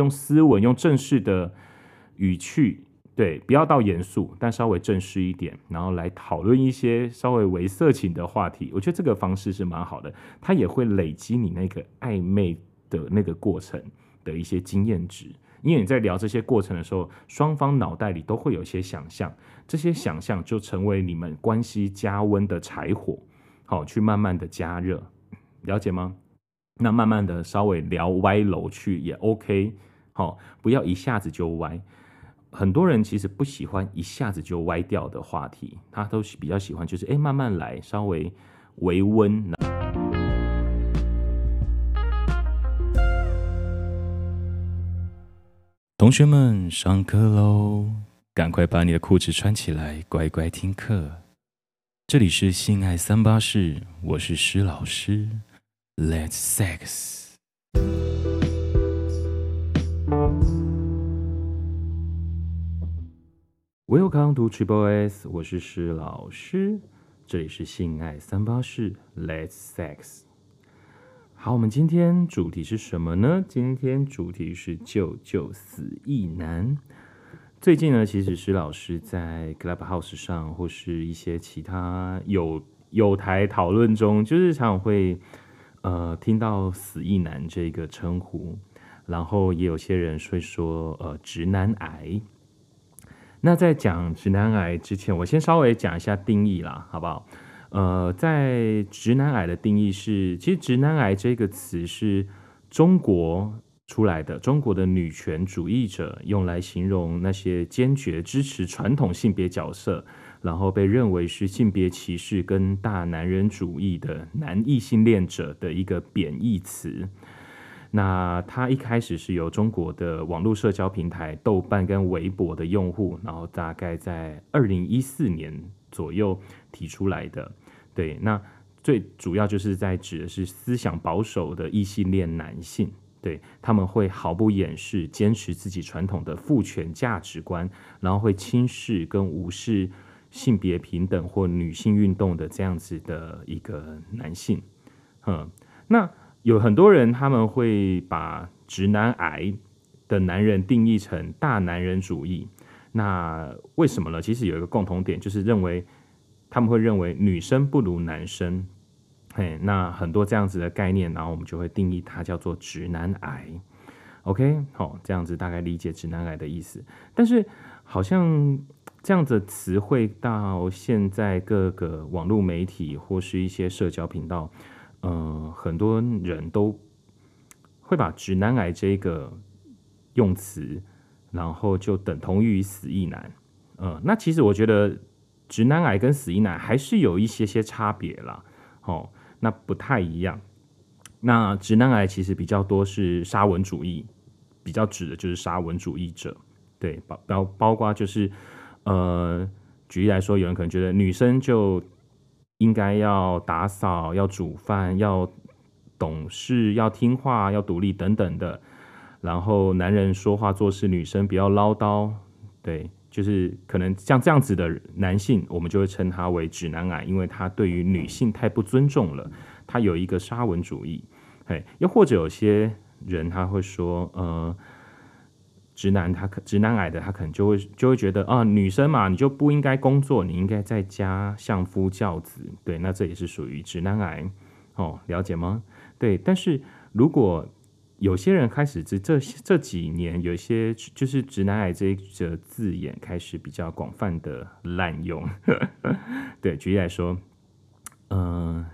用斯文、用正式的语气，对，不要到严肃，但稍微正式一点，然后来讨论一些稍微为色情的话题。我觉得这个方式是蛮好的，它也会累积你那个暧昧的那个过程的一些经验值。因为你在聊这些过程的时候，双方脑袋里都会有一些想象，这些想象就成为你们关系加温的柴火，好，去慢慢的加热，了解吗？那慢慢的稍微聊歪楼去也 OK，好，不要一下子就歪。很多人其实不喜欢一下子就歪掉的话题，他都比较喜欢就是哎慢慢来，稍微微温。同学们，上课喽！赶快把你的裤子穿起来，乖乖听课。这里是性爱三八室，我是施老师。Let's sex。Welcome to Triple S，我是施老师。这里是性爱三八室，Let's sex。好，我们今天主题是什么呢？今天主题是救救死意男。最近呢，其实施老师在 Clubhouse 上或是一些其他有有台讨论中，就是常常会呃听到死意男这个称呼，然后也有些人会说呃直男癌。那在讲直男癌之前，我先稍微讲一下定义啦，好不好？呃，在直男癌的定义是，其实直男癌这个词是中国出来的，中国的女权主义者用来形容那些坚决支持传统性别角色，然后被认为是性别歧视跟大男人主义的男异性恋者的一个贬义词。那它一开始是由中国的网络社交平台豆瓣跟微博的用户，然后大概在二零一四年左右提出来的。对，那最主要就是在指的是思想保守的异性恋男性，对，他们会毫不掩饰坚持自己传统的父权价值观，然后会轻视跟无视性别平等或女性运动的这样子的一个男性。嗯，那有很多人他们会把直男癌的男人定义成大男人主义，那为什么呢？其实有一个共同点，就是认为。他们会认为女生不如男生，嘿，那很多这样子的概念，然后我们就会定义它叫做直男癌。OK，好，这样子大概理解直男癌的意思。但是好像这样子词汇到现在各个网络媒体或是一些社交频道，呃，很多人都会把直男癌这个用词，然后就等同于死意男。嗯、那其实我觉得。直男癌跟死意男还是有一些些差别啦，哦，那不太一样。那直男癌其实比较多是沙文主义，比较指的就是沙文主义者，对，包包包括就是，呃，举例来说，有人可能觉得女生就应该要打扫、要煮饭、要懂事、要听话、要独立等等的，然后男人说话做事，女生不要唠叨，对。就是可能像这样子的男性，我们就会称他为直男癌，因为他对于女性太不尊重了，他有一个沙文主义。嘿，又或者有些人他会说，呃，直男他可直男癌的他可能就会就会觉得啊，女生嘛，你就不应该工作，你应该在家相夫教子。对，那这也是属于直男癌。哦，了解吗？对，但是如果有些人开始这这这几年，有一些就是直男癌这一个字眼开始比较广泛的滥用。对，举例来说，嗯、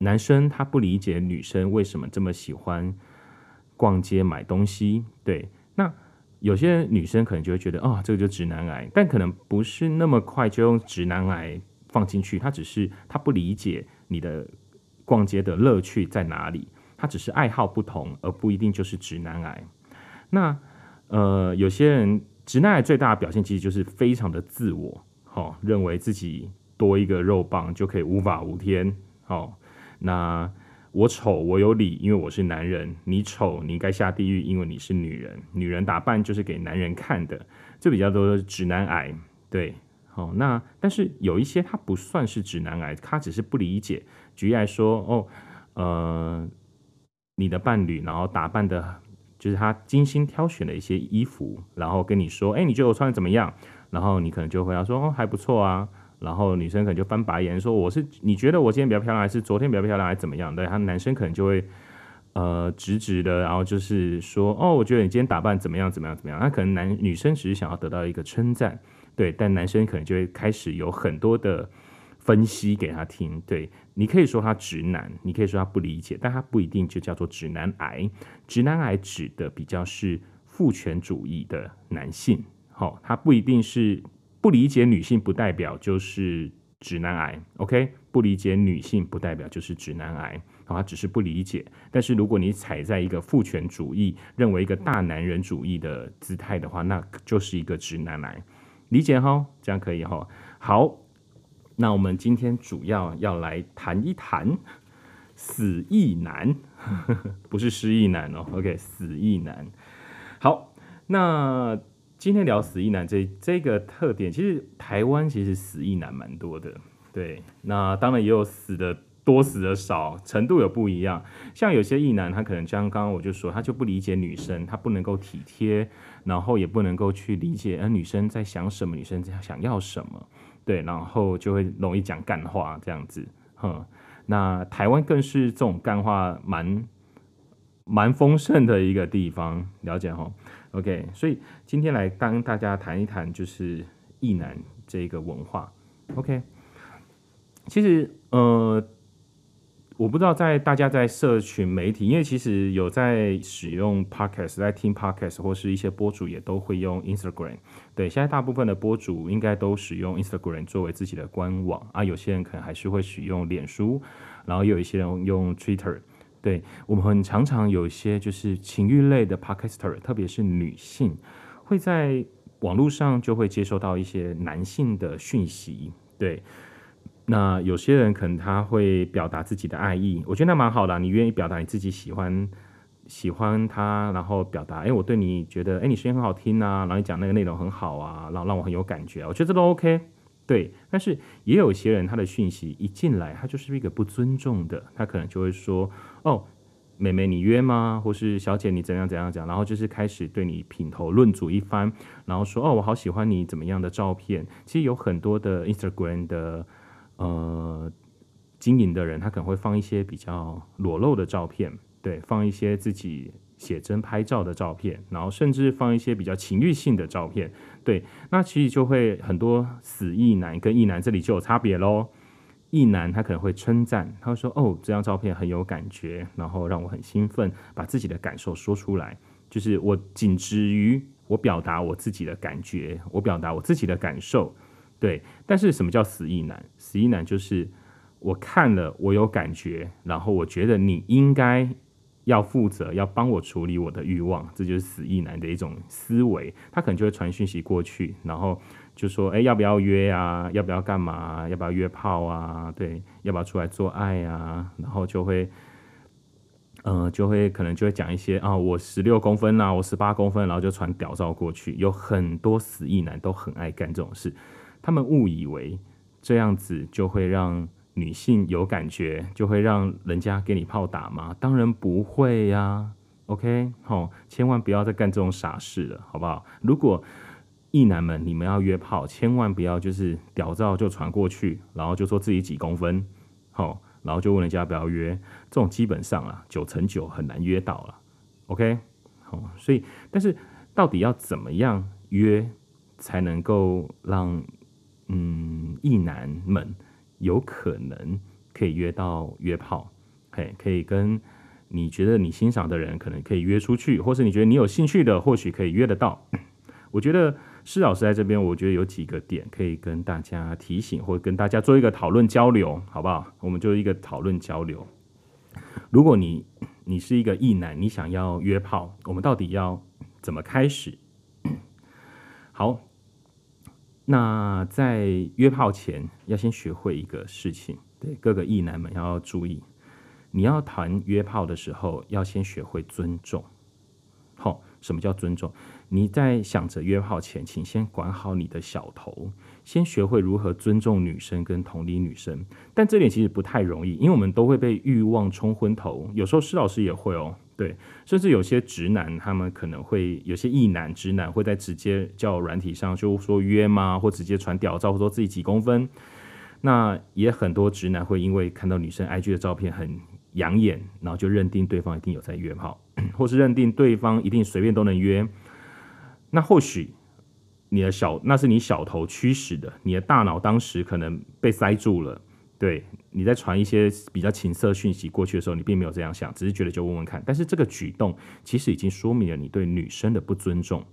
男生他不理解女生为什么这么喜欢逛街买东西。对，那有些女生可能就会觉得，哦，这个就直男癌，但可能不是那么快就用直男癌放进去，他只是他不理解你的逛街的乐趣在哪里。他只是爱好不同，而不一定就是直男癌。那呃，有些人直男癌最大的表现其实就是非常的自我，哦，认为自己多一个肉棒就可以无法无天。哦，那我丑我有理，因为我是男人；你丑你应该下地狱，因为你是女人。女人打扮就是给男人看的，这比较多的直男癌。对，好，哦，那但是有一些他不算是直男癌，他只是不理解。举例来说，哦，呃。你的伴侣，然后打扮的，就是他精心挑选了一些衣服，然后跟你说，哎，你觉得我穿的怎么样？然后你可能就回答说，哦，还不错啊。然后女生可能就翻白眼说，我是你觉得我今天比较漂亮，还是昨天比较漂亮，还是怎么样？对，他男生可能就会呃直直的，然后就是说，哦，我觉得你今天打扮怎么样，怎么样，怎么样？那可能男女生只是想要得到一个称赞，对，但男生可能就会开始有很多的分析给他听，对。你可以说他直男，你可以说他不理解，但他不一定就叫做直男癌。直男癌指的比较是父权主义的男性，好，他不一定是不理解女性，不代表就是直男癌。OK，不理解女性不代表就是直男癌，好，他只是不理解。但是如果你踩在一个父权主义，认为一个大男人主义的姿态的话，那就是一个直男癌。理解哈，这样可以哈。好。那我们今天主要要来谈一谈死意男，不是失忆男哦。OK，死意男。好，那今天聊死意男这这个特点，其实台湾其实死意男蛮多的。对，那当然也有死的多，死的少，程度有不一样。像有些意男，他可能像刚刚我就说，他就不理解女生，他不能够体贴，然后也不能够去理解，呃，女生在想什么，女生在想要什么。对，然后就会容易讲干话这样子，哼。那台湾更是这种干话蛮蛮丰盛的一个地方，了解哈？OK，所以今天来跟大家谈一谈，就是意难这个文化。OK，其实呃。我不知道在大家在社群媒体，因为其实有在使用 podcast，在听 podcast 或是一些播主也都会用 Instagram。对，现在大部分的播主应该都使用 Instagram 作为自己的官网啊，有些人可能还是会使用脸书，然后有一些人用 Twitter。对，我们很常常有一些就是情欲类的 podcaster，特别是女性，会在网络上就会接收到一些男性的讯息。对。那有些人可能他会表达自己的爱意，我觉得那蛮好的。你愿意表达你自己喜欢喜欢他，然后表达，哎，我对你觉得，哎，你声音很好听啊，然后你讲那个内容很好啊，然后让我很有感觉，我觉得这都 OK。对，但是也有些人他的讯息一进来，他就是一个不尊重的，他可能就会说，哦，妹妹你约吗？或是小姐你怎样怎样讲，然后就是开始对你品头论足一番，然后说，哦，我好喜欢你怎么样的照片。其实有很多的 Instagram 的。呃，经营的人他可能会放一些比较裸露的照片，对，放一些自己写真拍照的照片，然后甚至放一些比较情欲性的照片，对，那其实就会很多死意男跟意男这里就有差别喽。意男他可能会称赞，他会说：“哦，这张照片很有感觉，然后让我很兴奋，把自己的感受说出来，就是我仅止于我表达我自己的感觉，我表达我自己的感受。”对，但是什么叫死意男？死意男就是我看了，我有感觉，然后我觉得你应该要负责，要帮我处理我的欲望，这就是死意男的一种思维。他可能就会传讯息过去，然后就说：“哎，要不要约啊？要不要干嘛？要不要约炮啊？对，要不要出来做爱啊？”然后就会，嗯、就会可能就会讲一些啊，我十六公分啊，我十八公分，然后就传屌照过去。有很多死意男都很爱干这种事。他们误以为这样子就会让女性有感觉，就会让人家给你炮打吗？当然不会呀、OK，好，千万不要再干这种傻事了，好不好？如果异男们你们要约炮，千万不要就是屌照就传过去，然后就说自己几公分，好，然后就问人家不要约，这种基本上啊九成九很难约到了。OK，好，所以但是到底要怎么样约才能够让嗯，异男们有可能可以约到约炮，嘿，可以跟你觉得你欣赏的人，可能可以约出去，或是你觉得你有兴趣的，或许可以约得到。我觉得施老师在这边，我觉得有几个点可以跟大家提醒，或跟大家做一个讨论交流，好不好？我们就一个讨论交流。如果你你是一个异男，你想要约炮，我们到底要怎么开始？好。那在约炮前，要先学会一个事情，对各个异男们要注意，你要谈约炮的时候，要先学会尊重。好，什么叫尊重？你在想着约炮前，请先管好你的小头，先学会如何尊重女生跟同理女生。但这点其实不太容易，因为我们都会被欲望冲昏头，有时候施老师也会哦。对，甚至有些直男，他们可能会有些异男直男会在直接叫软体上就说约吗，或直接传屌照，或说自己几公分。那也很多直男会因为看到女生 IG 的照片很养眼，然后就认定对方一定有在约炮，或是认定对方一定随便都能约。那或许你的小那是你小头驱使的，你的大脑当时可能被塞住了。对，你在传一些比较情色讯息过去的时候，你并没有这样想，只是觉得就问问看。但是这个举动其实已经说明了你对女生的不尊重。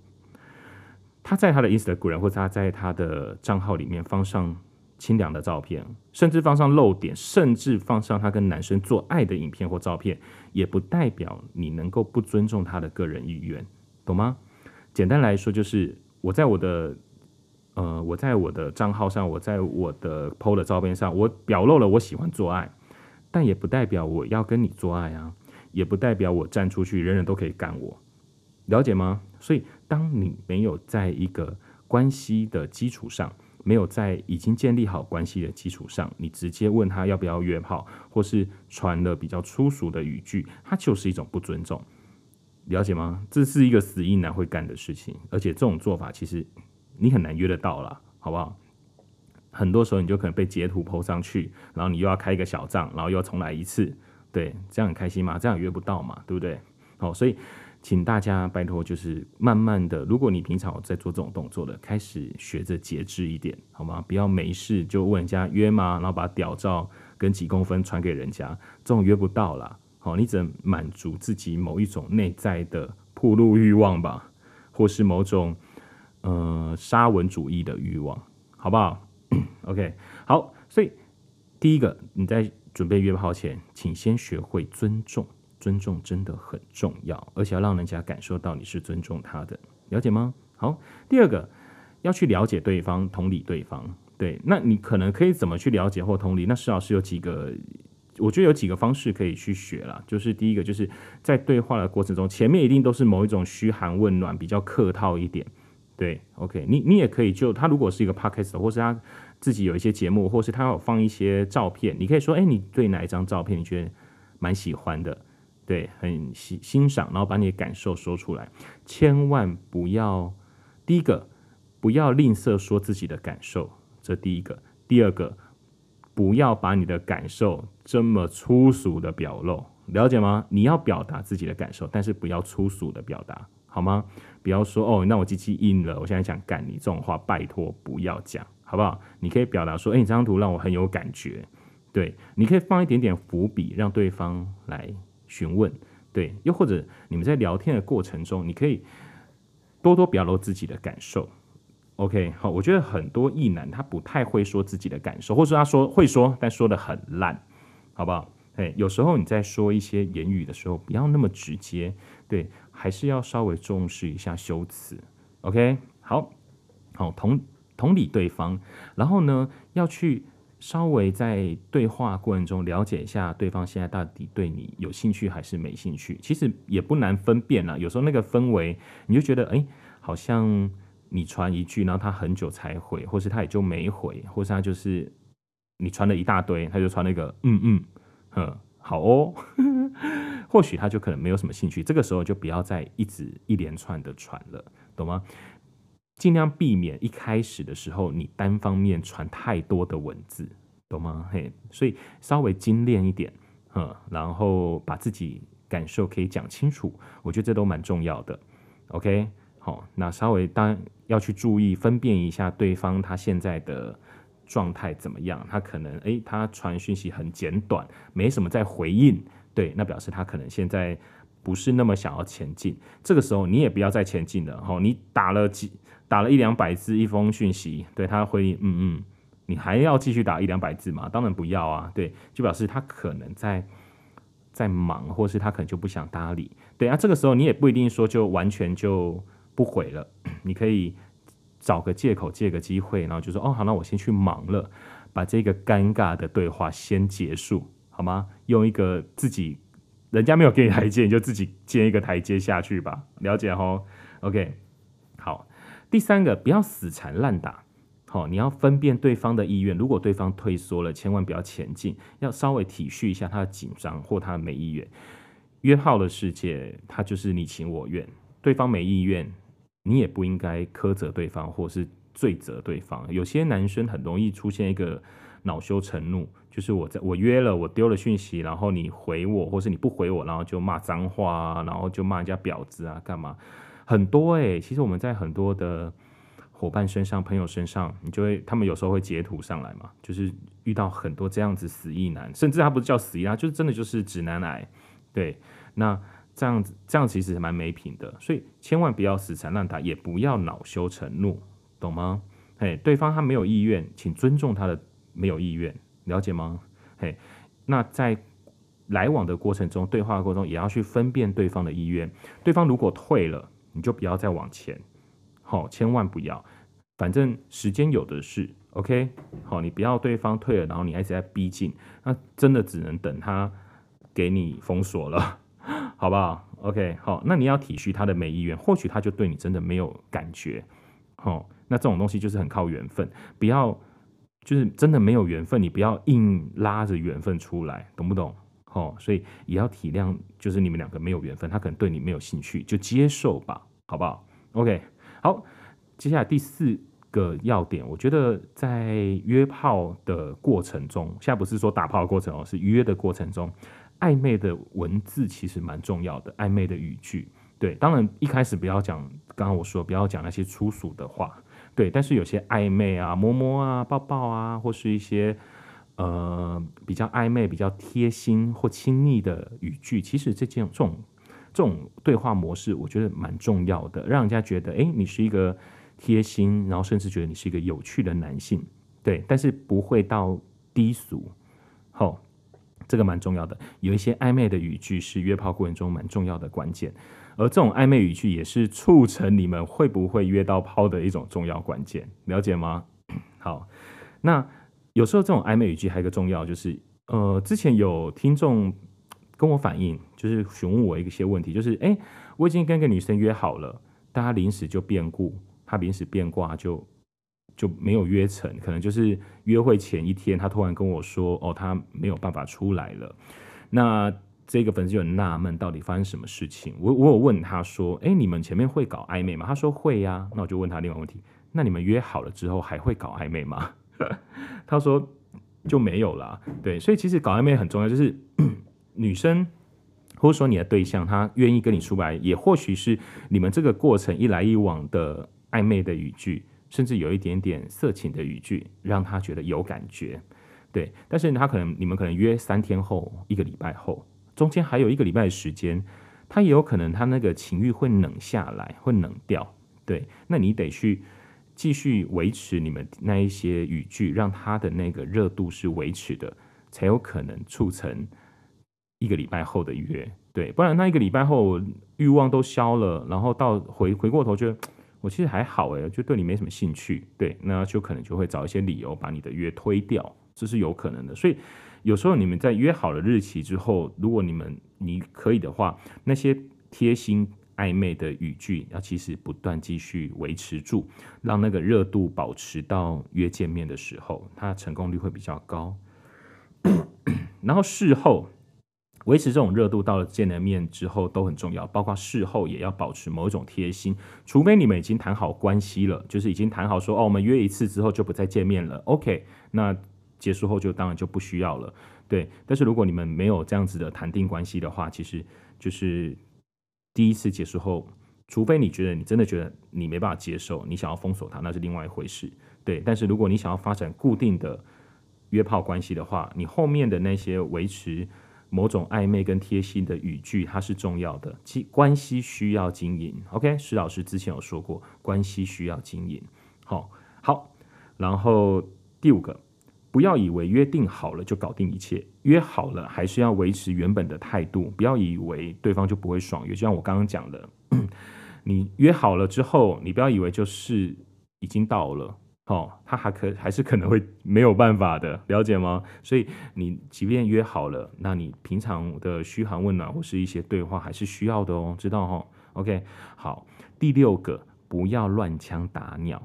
他在他的 Instagram 或者他在他的账号里面放上清凉的照片，甚至放上露点，甚至放上他跟男生做爱的影片或照片，也不代表你能够不尊重他的个人意愿，懂吗？简单来说，就是我在我的。呃，我在我的账号上，我在我的 PO 的照片上，我表露了我喜欢做爱，但也不代表我要跟你做爱啊，也不代表我站出去人人都可以干我，了解吗？所以，当你没有在一个关系的基础上，没有在已经建立好关系的基础上，你直接问他要不要约炮，或是传了比较粗俗的语句，它就是一种不尊重，了解吗？这是一个死硬男会干的事情，而且这种做法其实。你很难约得到了，好不好？很多时候你就可能被截图 PO 上去，然后你又要开一个小账，然后又要重来一次，对，这样很开心吗？这样约不到嘛，对不对？好，所以请大家拜托，就是慢慢的，如果你平常在做这种动作的，开始学着节制一点，好吗？不要没事就问人家约吗？然后把屌照跟几公分传给人家，这种约不到啦。好，你只能满足自己某一种内在的暴露欲望吧，或是某种。呃，沙文主义的欲望，好不好？OK，好。所以第一个，你在准备约炮前，请先学会尊重，尊重真的很重要，而且要让人家感受到你是尊重他的，了解吗？好。第二个，要去了解对方，同理对方。对，那你可能可以怎么去了解或同理？那施老师有几个，我觉得有几个方式可以去学啦。就是第一个，就是在对话的过程中，前面一定都是某一种嘘寒问暖，比较客套一点。对，OK，你你也可以就他如果是一个 podcast，或是他自己有一些节目，或是他有放一些照片，你可以说，哎，你对哪一张照片你觉得蛮喜欢的？对，很欣欣赏，然后把你的感受说出来，千万不要第一个不要吝啬说自己的感受，这第一个，第二个不要把你的感受这么粗俗的表露，了解吗？你要表达自己的感受，但是不要粗俗的表达。好吗？不要说哦，那我机器硬了，我现在想干你这种话，拜托不要讲，好不好？你可以表达说，哎，你这张图让我很有感觉，对，你可以放一点点伏笔，让对方来询问，对，又或者你们在聊天的过程中，你可以多多表露自己的感受。OK，好，我觉得很多异男他不太会说自己的感受，或者说他说会说，但说的很烂，好不好？哎，有时候你在说一些言语的时候，不要那么直接，对。还是要稍微重视一下修辞，OK？好，好，同同理对方，然后呢，要去稍微在对话过程中了解一下对方现在到底对你有兴趣还是没兴趣。其实也不难分辨啦，有时候那个氛围，你就觉得，哎，好像你传一句，然后他很久才回，或是他也就没回，或是他就是你传了一大堆，他就传那个，嗯嗯，哼。好哦，或许他就可能没有什么兴趣，这个时候就不要再一直一连串的传了，懂吗？尽量避免一开始的时候你单方面传太多的文字，懂吗？嘿，所以稍微精炼一点，嗯，然后把自己感受可以讲清楚，我觉得这都蛮重要的。OK，好，那稍微当要去注意分辨一下对方他现在的。状态怎么样？他可能诶，他传讯息很简短，没什么在回应，对，那表示他可能现在不是那么想要前进。这个时候你也不要再前进了，吼，你打了几打了一两百字一封讯息，对他回应，嗯嗯，你还要继续打一两百字吗？当然不要啊，对，就表示他可能在在忙，或是他可能就不想搭理，对啊，这个时候你也不一定说就完全就不回了，你可以。找个借口，借个机会，然后就说：“哦，好，那我先去忙了，把这个尴尬的对话先结束，好吗？用一个自己，人家没有给你台阶，你就自己建一个台阶下去吧。了解齁？OK，好。第三个，不要死缠烂打，好，你要分辨对方的意愿。如果对方退缩了，千万不要前进，要稍微体恤一下他的紧张或他的没意愿。约炮的世界，他就是你情我愿，对方没意愿，你也不应该苛责对方，或是罪责对方。有些男生很容易出现一个恼羞成怒，就是我在我约了，我丢了讯息，然后你回我，或是你不回我，然后就骂脏话啊，然后就骂人家婊子啊，干嘛？很多哎、欸，其实我们在很多的伙伴身上、朋友身上，你就会他们有时候会截图上来嘛，就是遇到很多这样子死意男，甚至他不是叫死意啊，就是真的就是直男癌。对，那这样子，这样其实蛮没品的，所以千万不要死缠烂打，也不要恼羞成怒，懂吗？嘿，对方他没有意愿，请尊重他的没有意愿，了解吗？嘿，那在来往的过程中，对话的过程中，也要去分辨对方的意愿。对方如果退了，你就不要再往前，好，千万不要，反正时间有的是，OK，好，你不要对方退了，然后你还一直在逼近，那真的只能等他。给你封锁了，好不好？OK，好，那你要体恤他的没意愿，或许他就对你真的没有感觉，好，那这种东西就是很靠缘分，不要就是真的没有缘分，你不要硬拉着缘分出来，懂不懂？哦，所以也要体谅，就是你们两个没有缘分，他可能对你没有兴趣，就接受吧，好不好？OK，好，接下来第四个要点，我觉得在约炮的过程中，现在不是说打炮的过程哦，是约的过程中。暧昧的文字其实蛮重要的，暧昧的语句，对，当然一开始不要讲，刚刚我说不要讲那些粗俗的话，对，但是有些暧昧啊，摸摸啊，抱抱啊，或是一些呃比较暧昧、比较贴心或亲昵的语句，其实这件这种这种对话模式，我觉得蛮重要的，让人家觉得，诶，你是一个贴心，然后甚至觉得你是一个有趣的男性，对，但是不会到低俗，好。这个蛮重要的，有一些暧昧的语句是约炮过程中蛮重要的关键，而这种暧昧语句也是促成你们会不会约到炮的一种重要关键，了解吗？好，那有时候这种暧昧语句还有一个重要就是，呃，之前有听众跟我反映，就是询问我一些问题，就是，哎，我已经跟一个女生约好了，但她临时就变故，她临时变卦就。就没有约成，可能就是约会前一天，他突然跟我说：“哦，他没有办法出来了。”那这个粉丝就很纳闷，到底发生什么事情？我我有问他说：“诶，你们前面会搞暧昧吗？”他说：“会呀。”那我就问他另外一个问题：“那你们约好了之后还会搞暧昧吗？” 他说：“就没有了。”对，所以其实搞暧昧很重要，就是 女生或者说你的对象，他愿意跟你出来，也或许是你们这个过程一来一往的暧昧的语句。甚至有一点点色情的语句，让他觉得有感觉，对。但是他可能，你们可能约三天后、一个礼拜后，中间还有一个礼拜的时间，他也有可能他那个情欲会冷下来，会冷掉，对。那你得去继续维持你们那一些语句，让他的那个热度是维持的，才有可能促成一个礼拜后的约，对。不然那一个礼拜后欲望都消了，然后到回回过头就。我其实还好诶，就对你没什么兴趣，对，那就可能就会找一些理由把你的约推掉，这是有可能的。所以有时候你们在约好了日期之后，如果你们你可以的话，那些贴心暧昧的语句要其实不断继续维持住，让那个热度保持到约见面的时候，它成功率会比较高。然后事后。维持这种热度，到了见了面之后都很重要，包括事后也要保持某一种贴心。除非你们已经谈好关系了，就是已经谈好说哦，我们约一次之后就不再见面了。OK，那结束后就当然就不需要了。对，但是如果你们没有这样子的谈定关系的话，其实就是第一次结束后，除非你觉得你真的觉得你没办法接受，你想要封锁他，那是另外一回事。对，但是如果你想要发展固定的约炮关系的话，你后面的那些维持。某种暧昧跟贴心的语句，它是重要的。其关系需要经营。OK，施老师之前有说过，关系需要经营。好，好。然后第五个，不要以为约定好了就搞定一切，约好了还是要维持原本的态度。不要以为对方就不会爽约，就像我刚刚讲的，你约好了之后，你不要以为就是已经到了。哦，他还可还是可能会没有办法的，了解吗？所以你即便约好了，那你平常的嘘寒问暖或是一些对话还是需要的哦，知道哈？OK，好，第六个，不要乱枪打鸟。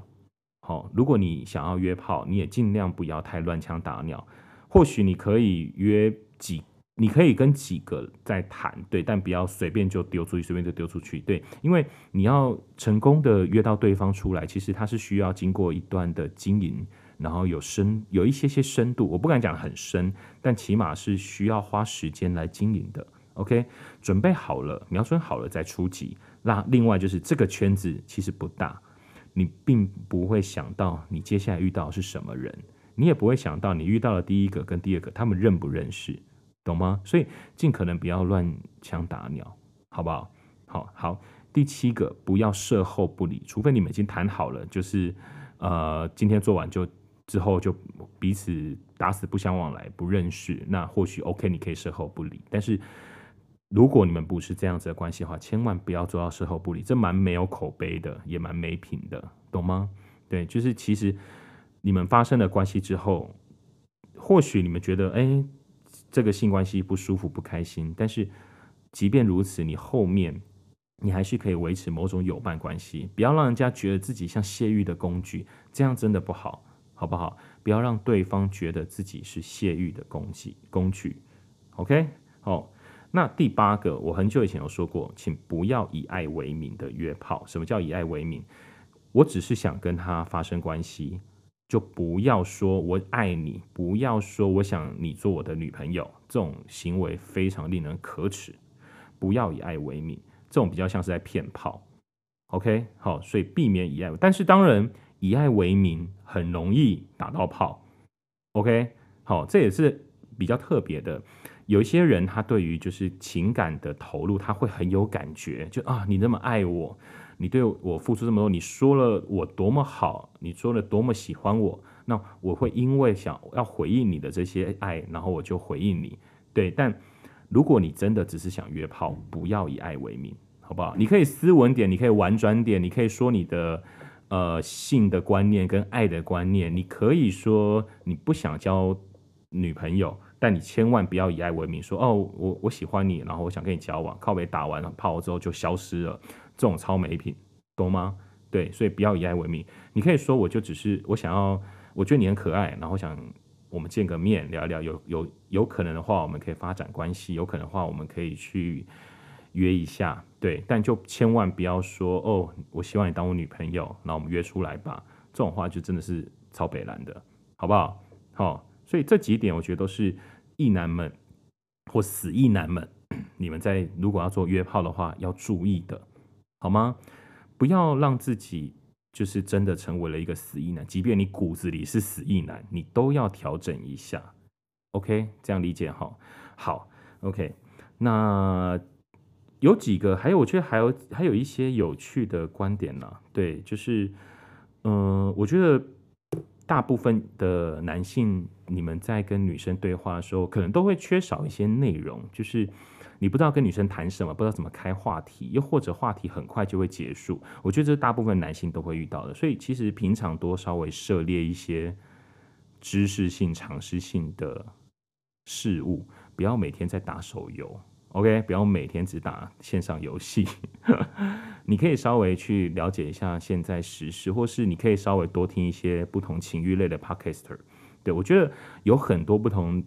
好，如果你想要约炮，你也尽量不要太乱枪打鸟。或许你可以约几你可以跟几个在谈，对，但不要随便就丢出去，随便就丢出去，对，因为你要成功的约到对方出来，其实他是需要经过一段的经营，然后有深有一些些深度，我不敢讲很深，但起码是需要花时间来经营的。OK，准备好了，瞄准好了再出击。那另外就是这个圈子其实不大，你并不会想到你接下来遇到是什么人，你也不会想到你遇到了第一个跟第二个他们认不认识。懂吗？所以尽可能不要乱枪打鸟，好不好？好好。第七个，不要事后不理，除非你们已经谈好了，就是呃，今天做完就之后就彼此打死不相往来，不认识，那或许 OK，你可以事后不理。但是如果你们不是这样子的关系的话，千万不要做到事后不理，这蛮没有口碑的，也蛮没品的，懂吗？对，就是其实你们发生了关系之后，或许你们觉得，哎。这个性关系不舒服、不开心，但是即便如此，你后面你还是可以维持某种友伴关系，不要让人家觉得自己像泄欲的工具，这样真的不好，好不好？不要让对方觉得自己是泄欲的工具工具。OK，好，那第八个，我很久以前有说过，请不要以爱为名的约炮。什么叫以爱为名？我只是想跟他发生关系。就不要说我爱你，不要说我想你做我的女朋友，这种行为非常令人可耻。不要以爱为名，这种比较像是在骗炮。OK，好，所以避免以爱，但是当然以爱为名很容易打到炮。OK，好，这也是比较特别的。有一些人他对于就是情感的投入，他会很有感觉，就啊，你那么爱我。你对我付出这么多，你说了我多么好，你说了多么喜欢我，那我会因为想要回应你的这些爱，然后我就回应你。对，但如果你真的只是想约炮，不要以爱为名，好不好？你可以斯文点，你可以婉转点，你可以说你的呃性的观念跟爱的观念，你可以说你不想交女朋友，但你千万不要以爱为名，说哦，我我喜欢你，然后我想跟你交往，靠北打完了炮之后就消失了。这种超没品，懂吗？对，所以不要以爱为名。你可以说，我就只是我想要，我觉得你很可爱，然后想我们见个面聊一聊，有有有可能的话，我们可以发展关系，有可能的话，我们可以去约一下，对。但就千万不要说哦，我希望你当我女朋友，那我们约出来吧。这种话就真的是超北蓝的，好不好？好，所以这几点我觉得都是意男们或死意男们，你们在如果要做约炮的话要注意的。好吗？不要让自己就是真的成为了一个死异男，即便你骨子里是死异男，你都要调整一下。OK，这样理解哈。好，OK。那有几个，还有我觉得还有还有一些有趣的观点呢。对，就是嗯、我觉得大部分的男性，你们在跟女生对话的时候，可能都会缺少一些内容，就是。你不知道跟女生谈什么，不知道怎么开话题，又或者话题很快就会结束。我觉得这大部分男性都会遇到的，所以其实平常多稍微涉猎一些知识性、常识性的事物，不要每天在打手游，OK？不要每天只打线上游戏。你可以稍微去了解一下现在时事，或是你可以稍微多听一些不同情欲类的 Podcaster。对，我觉得有很多不同。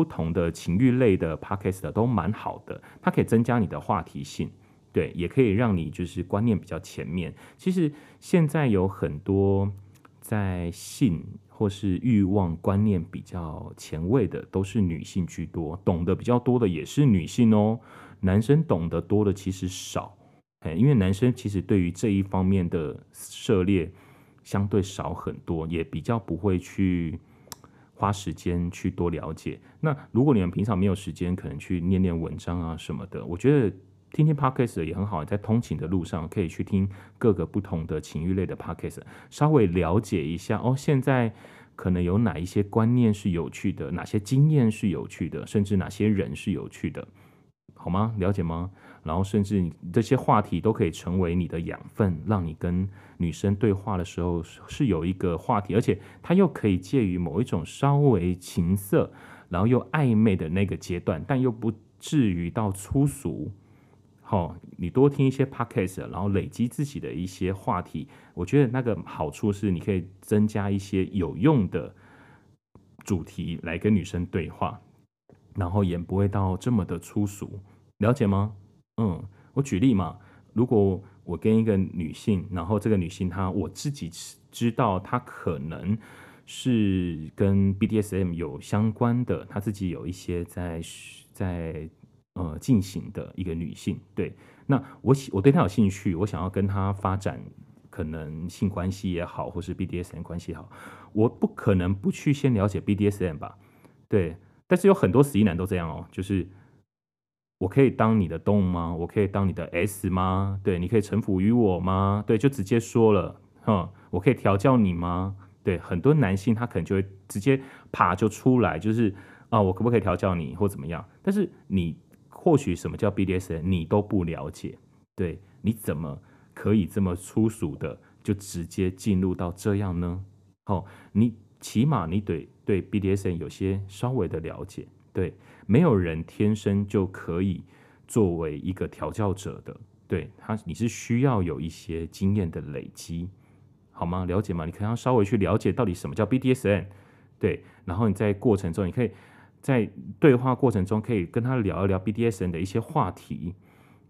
不同的情欲类的 podcast 都蛮好的，它可以增加你的话题性，对，也可以让你就是观念比较前面。其实现在有很多在性或是欲望观念比较前卫的，都是女性居多，懂得比较多的也是女性哦。男生懂得多的其实少，因为男生其实对于这一方面的涉猎相对少很多，也比较不会去。花时间去多了解。那如果你们平常没有时间，可能去念念文章啊什么的，我觉得听听 podcast 也很好。在通勤的路上，可以去听各个不同的情欲类的 podcast，稍微了解一下哦。现在可能有哪一些观念是有趣的，哪些经验是有趣的，甚至哪些人是有趣的，好吗？了解吗？然后，甚至你这些话题都可以成为你的养分，让你跟女生对话的时候是有一个话题，而且它又可以介于某一种稍微情色，然后又暧昧的那个阶段，但又不至于到粗俗。好、哦，你多听一些 podcast，然后累积自己的一些话题，我觉得那个好处是你可以增加一些有用的主题来跟女生对话。然后也不会到这么的粗俗，了解吗？嗯，我举例嘛，如果我跟一个女性，然后这个女性她我自己知道她可能是跟 BDSM 有相关的，她自己有一些在在呃进行的一个女性，对，那我喜我对她有兴趣，我想要跟她发展可能性关系也好，或是 BDSM 关系也好，我不可能不去先了解 BDSM 吧，对。但是有很多死一男都这样哦，就是我可以当你的动吗？我可以当你的 S 吗？对，你可以臣服于我吗？对，就直接说了，哼，我可以调教你吗？对，很多男性他可能就会直接啪就出来，就是啊，我可不可以调教你或怎么样？但是你或许什么叫 BDSM 你都不了解，对，你怎么可以这么粗俗的就直接进入到这样呢？哦，你。起码你得对 BDSM 有些稍微的了解，对，没有人天生就可以作为一个调教者的，对他，你是需要有一些经验的累积，好吗？了解吗？你可能要稍微去了解到底什么叫 BDSN，对，然后你在过程中，你可以在对话过程中可以跟他聊一聊 BDSN 的一些话题，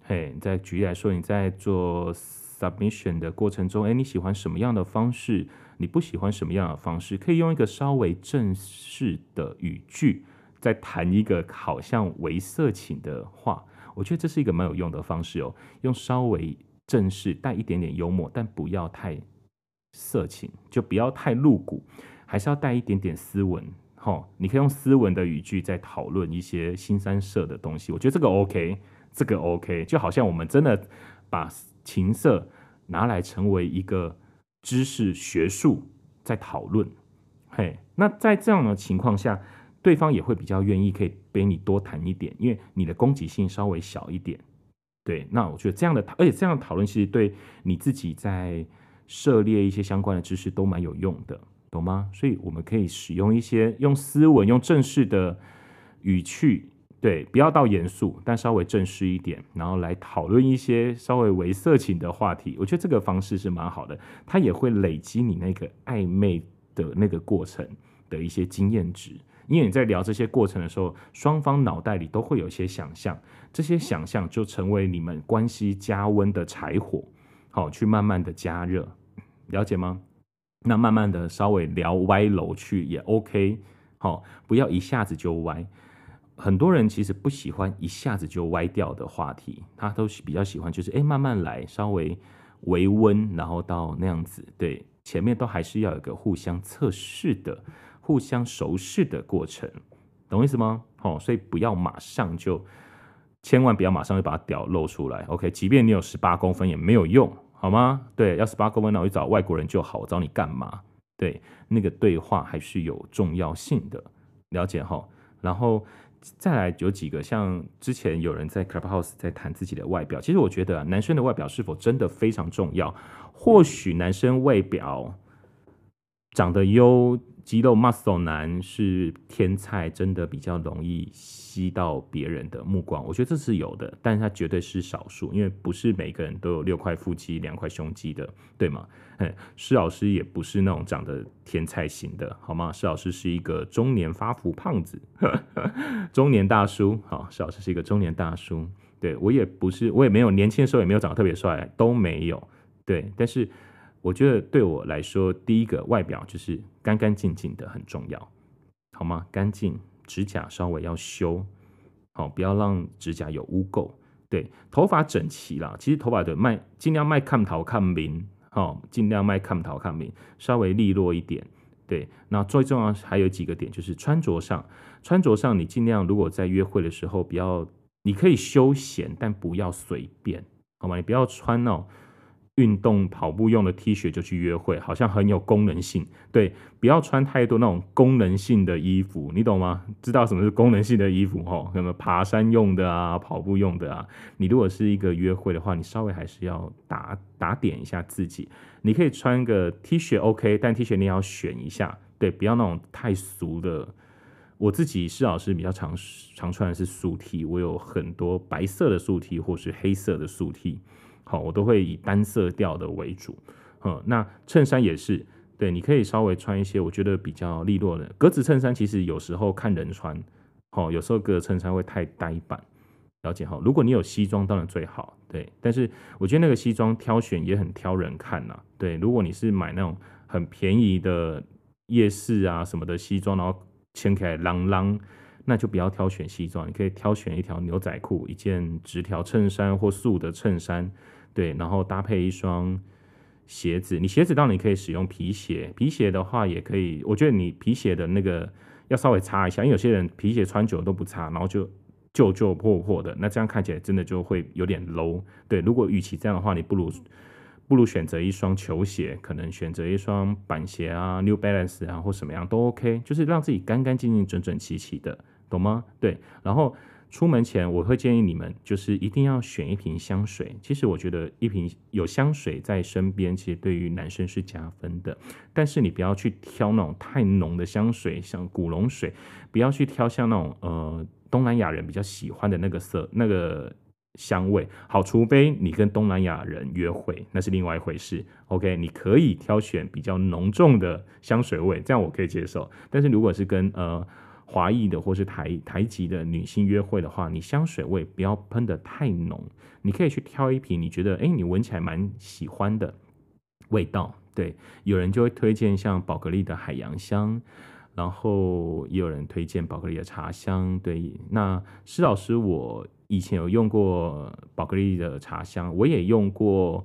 嘿，再举例来说，你在做 submission 的过程中，哎，你喜欢什么样的方式？你不喜欢什么样的方式？可以用一个稍微正式的语句，再谈一个好像为色情的话。我觉得这是一个蛮有用的方式哦。用稍微正式，带一点点幽默，但不要太色情，就不要太露骨，还是要带一点点斯文。齁，你可以用斯文的语句在讨论一些新三色的东西。我觉得这个 OK，这个 OK，就好像我们真的把情色拿来成为一个。知识学术在讨论，嘿，那在这样的情况下，对方也会比较愿意可以陪你多谈一点，因为你的攻击性稍微小一点，对。那我觉得这样的，而且这样的讨论其实对你自己在涉猎一些相关的知识都蛮有用的，懂吗？所以我们可以使用一些用斯文、用正式的语气。对，不要到严肃，但稍微正式一点，然后来讨论一些稍微为色情的话题。我觉得这个方式是蛮好的，它也会累积你那个暧昧的那个过程的一些经验值。因为你在聊这些过程的时候，双方脑袋里都会有一些想象，这些想象就成为你们关系加温的柴火，好，去慢慢的加热，了解吗？那慢慢的稍微聊歪楼去也 OK，好，不要一下子就歪。很多人其实不喜欢一下子就歪掉的话题，他都比较喜欢就是哎慢慢来，稍微微温，然后到那样子。对，前面都还是要有一个互相测试的、互相熟悉的过程，懂意思吗？哦，所以不要马上就，千万不要马上就把它屌露出来。OK，即便你有十八公分也没有用，好吗？对，要十八公分，那我去找外国人就好，我找你干嘛？对，那个对话还是有重要性的，了解哈？然后。再来有几个，像之前有人在 Clubhouse 在谈自己的外表，其实我觉得，男生的外表是否真的非常重要？或许男生外表长得优。肌肉 muscle 男是天菜，真的比较容易吸到别人的目光。我觉得这是有的，但是他绝对是少数，因为不是每个人都有六块腹肌、两块胸肌的，对吗？嗯，施老师也不是那种长得天菜型的，好吗？施老师是一个中年发福胖子，中年大叔。好，施老师是一个中年大叔。对，我也不是，我也没有年轻的时候也没有长得特别帅，都没有。对，但是。我觉得对我来说，第一个外表就是干干净净的很重要，好吗？干净，指甲稍微要修，好，不要让指甲有污垢。对，头发整齐啦，其实头发的卖尽量卖看头看明，好，尽量卖看头看明，稍微利落一点。对，那最重要还有几个点，就是穿着上，穿着上你尽量如果在约会的时候，不要，你可以休闲，但不要随便，好吗？你不要穿哦。运动跑步用的 T 恤就去约会，好像很有功能性。对，不要穿太多那种功能性的衣服，你懂吗？知道什么是功能性的衣服？吼，什么爬山用的啊，跑步用的啊。你如果是一个约会的话，你稍微还是要打打点一下自己。你可以穿个 T 恤 OK，但 T 恤你要选一下，对，不要那种太俗的。我自己施老师比较常常穿的是素 T，我有很多白色的素 T 或是黑色的素 T。好，我都会以单色调的为主，嗯，那衬衫也是，对，你可以稍微穿一些我觉得比较利落的格子衬衫。其实有时候看人穿，好，有时候格子衬衫会太呆板，了解哈。如果你有西装，当然最好，对。但是我觉得那个西装挑选也很挑人看呐，对。如果你是买那种很便宜的夜市啊什么的西装，然后牵起来啷啷，那就不要挑选西装，你可以挑选一条牛仔裤、一件直条衬衫或素的衬衫，对，然后搭配一双鞋子。你鞋子当然你可以使用皮鞋，皮鞋的话也可以，我觉得你皮鞋的那个。要稍微擦一下，因为有些人皮鞋穿久都不擦，然后就旧旧破破的，那这样看起来真的就会有点 low。对，如果与其这样的话，你不如不如选择一双球鞋，可能选择一双板鞋啊，New Balance 啊，或什么样都 OK，就是让自己干干净净、整整齐齐的，懂吗？对，然后。出门前，我会建议你们，就是一定要选一瓶香水。其实我觉得一瓶有香水在身边，其实对于男生是加分的。但是你不要去挑那种太浓的香水，像古龙水，不要去挑像那种呃东南亚人比较喜欢的那个色那个香味。好，除非你跟东南亚人约会，那是另外一回事。OK，你可以挑选比较浓重的香水味，这样我可以接受。但是如果是跟呃华裔的或是台台籍的女性约会的话，你香水味不要喷的太浓，你可以去挑一瓶你觉得哎，你闻起来蛮喜欢的味道。对，有人就会推荐像宝格丽的海洋香，然后也有人推荐宝格丽的茶香。对，那施老师，我以前有用过宝格丽的茶香，我也用过，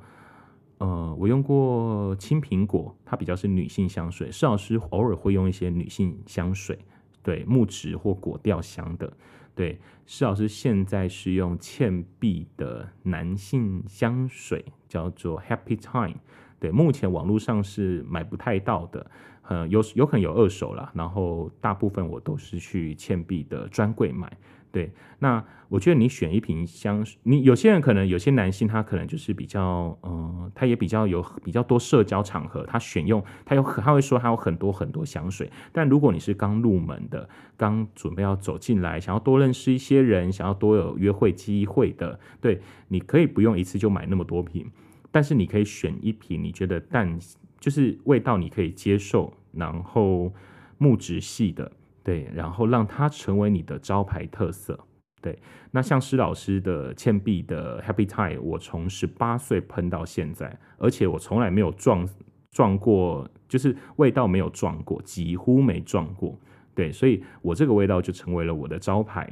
呃，我用过青苹果，它比较是女性香水。施老师偶尔会用一些女性香水。对，木质或果调香的，对，施老师现在是用倩碧的男性香水，叫做 Happy Time。对，目前网络上是买不太到的，呃，有有可能有二手啦，然后大部分我都是去倩碧的专柜买。对，那我觉得你选一瓶香水，你有些人可能有些男性他可能就是比较，嗯、呃，他也比较有比较多社交场合，他选用他有他会说他有很多很多香水。但如果你是刚入门的，刚准备要走进来，想要多认识一些人，想要多有约会机会的，对，你可以不用一次就买那么多瓶，但是你可以选一瓶你觉得淡，就是味道你可以接受，然后木质系的。对，然后让它成为你的招牌特色。对，那像施老师的倩碧的 Happy Time，我从十八岁喷到现在，而且我从来没有撞撞过，就是味道没有撞过，几乎没撞过。对，所以我这个味道就成为了我的招牌。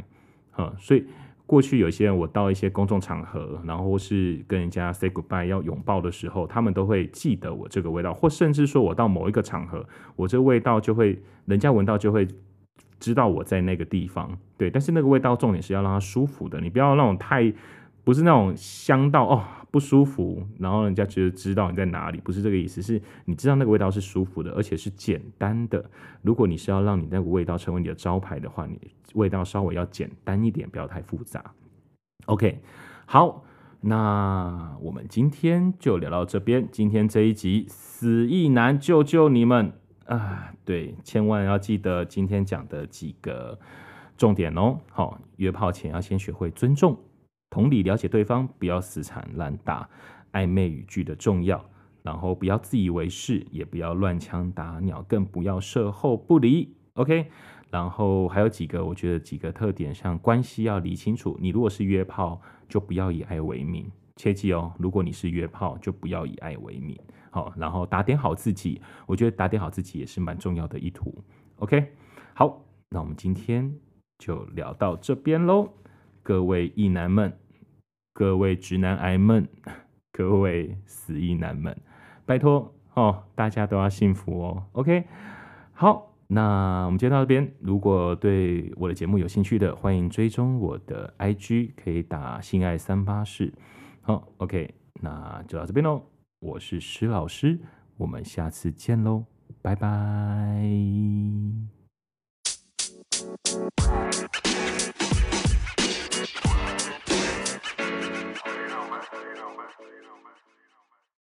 嗯，所以过去有些人，我到一些公众场合，然后是跟人家 say goodbye 要拥抱的时候，他们都会记得我这个味道，或甚至说我到某一个场合，我这个味道就会，人家闻到就会。知道我在那个地方，对，但是那个味道重点是要让它舒服的，你不要那种太不是那种香到哦不舒服，然后人家觉得知道你在哪里，不是这个意思，是你知道那个味道是舒服的，而且是简单的。如果你是要让你那个味道成为你的招牌的话，你味道稍微要简单一点，不要太复杂。OK，好，那我们今天就聊到这边，今天这一集死意男救救你们。啊，对，千万要记得今天讲的几个重点哦。好，约炮前要先学会尊重、同理了解对方，不要死缠烂打，暧昧语句的重要，然后不要自以为是，也不要乱枪打鸟，更不要射后不理。OK，然后还有几个，我觉得几个特点，像关系要理清楚。你如果是约炮，就不要以爱为名，切记哦。如果你是约炮，就不要以爱为名。好，然后打点好自己，我觉得打点好自己也是蛮重要的一图。OK，好，那我们今天就聊到这边喽。各位异男们，各位直男癌们，各位死异男们，拜托哦，大家都要幸福哦。OK，好，那我们今天到这边。如果对我的节目有兴趣的，欢迎追踪我的 IG，可以打性爱三八室。好，OK，那就到这边喽。我是石老师，我们下次见喽，拜拜。